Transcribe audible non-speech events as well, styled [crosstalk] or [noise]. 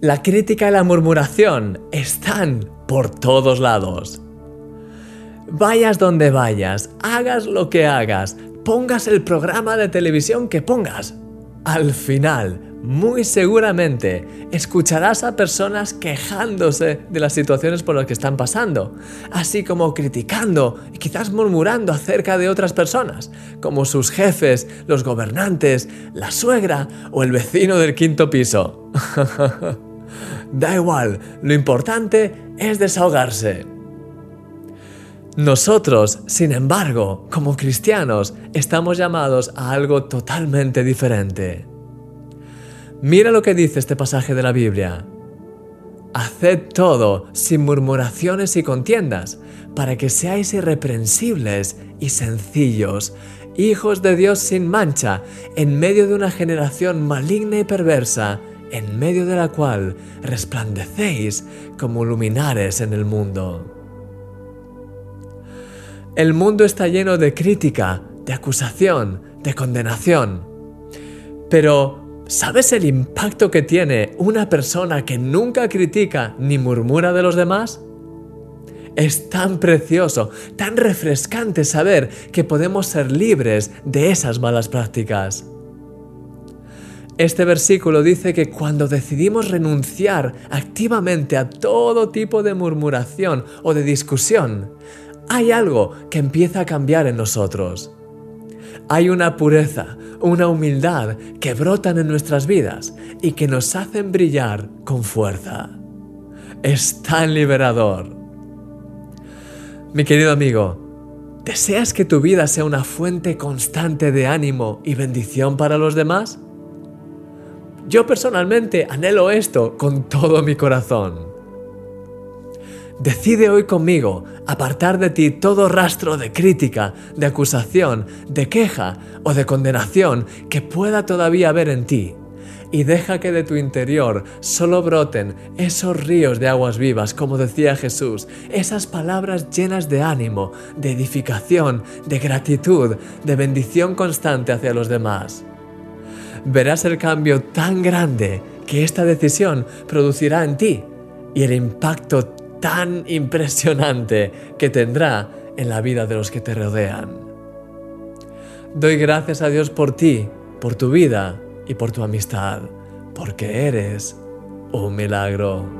La crítica y la murmuración están por todos lados. Vayas donde vayas, hagas lo que hagas, pongas el programa de televisión que pongas. Al final, muy seguramente escucharás a personas quejándose de las situaciones por las que están pasando, así como criticando y quizás murmurando acerca de otras personas, como sus jefes, los gobernantes, la suegra o el vecino del quinto piso. [laughs] da igual, lo importante es desahogarse. Nosotros, sin embargo, como cristianos, estamos llamados a algo totalmente diferente. Mira lo que dice este pasaje de la Biblia. Haced todo sin murmuraciones y contiendas, para que seáis irreprensibles y sencillos, hijos de Dios sin mancha, en medio de una generación maligna y perversa, en medio de la cual resplandecéis como luminares en el mundo. El mundo está lleno de crítica, de acusación, de condenación. Pero, ¿sabes el impacto que tiene una persona que nunca critica ni murmura de los demás? Es tan precioso, tan refrescante saber que podemos ser libres de esas malas prácticas. Este versículo dice que cuando decidimos renunciar activamente a todo tipo de murmuración o de discusión, hay algo que empieza a cambiar en nosotros. Hay una pureza, una humildad que brotan en nuestras vidas y que nos hacen brillar con fuerza. Es tan liberador. Mi querido amigo, ¿deseas que tu vida sea una fuente constante de ánimo y bendición para los demás? Yo personalmente anhelo esto con todo mi corazón. Decide hoy conmigo apartar de ti todo rastro de crítica, de acusación, de queja o de condenación que pueda todavía haber en ti. Y deja que de tu interior solo broten esos ríos de aguas vivas, como decía Jesús, esas palabras llenas de ánimo, de edificación, de gratitud, de bendición constante hacia los demás verás el cambio tan grande que esta decisión producirá en ti y el impacto tan impresionante que tendrá en la vida de los que te rodean. Doy gracias a Dios por ti, por tu vida y por tu amistad, porque eres un milagro.